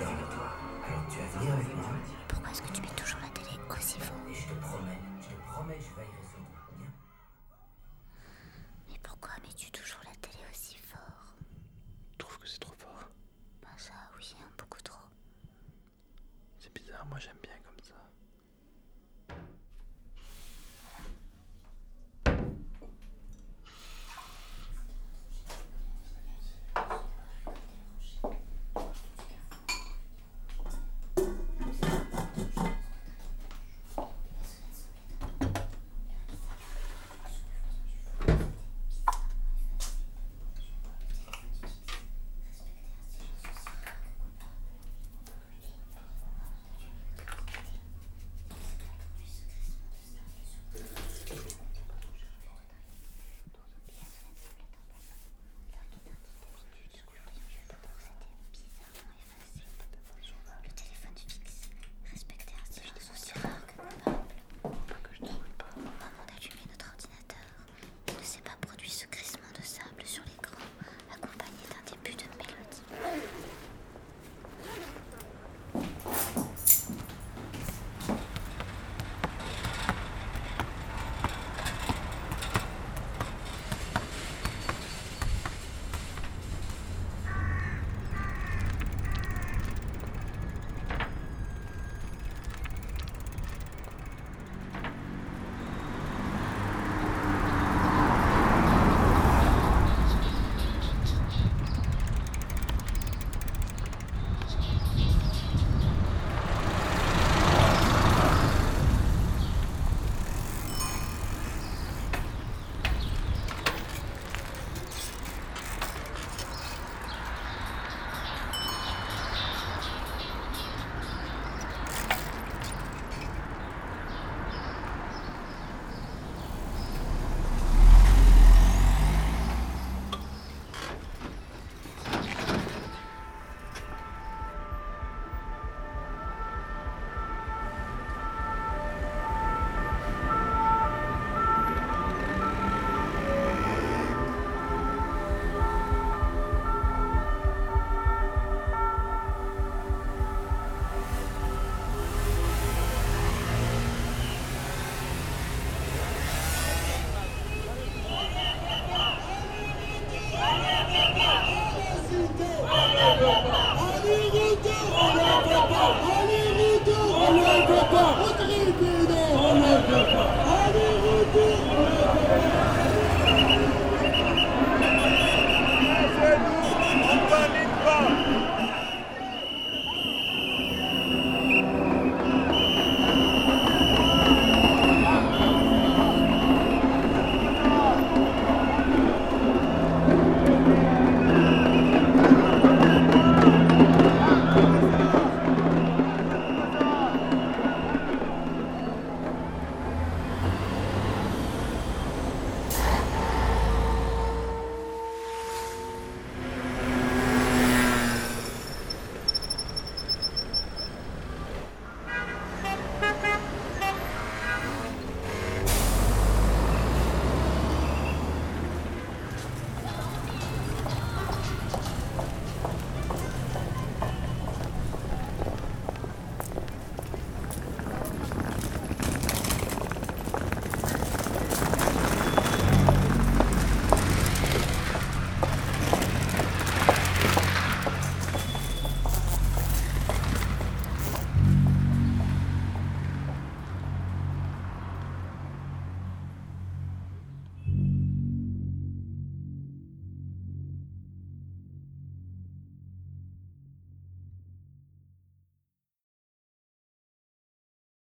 Alors tu vas venir avec moi Pourquoi est-ce que tu mets toujours la télé aussi fort? Et je te promets, je te promets, je vais y résoudre. Mais pourquoi mets-tu toujours la télé aussi fort? Tu que c'est trop fort Ben ça, oui, hein, beaucoup trop. C'est bizarre, moi j'aime bien comme ça.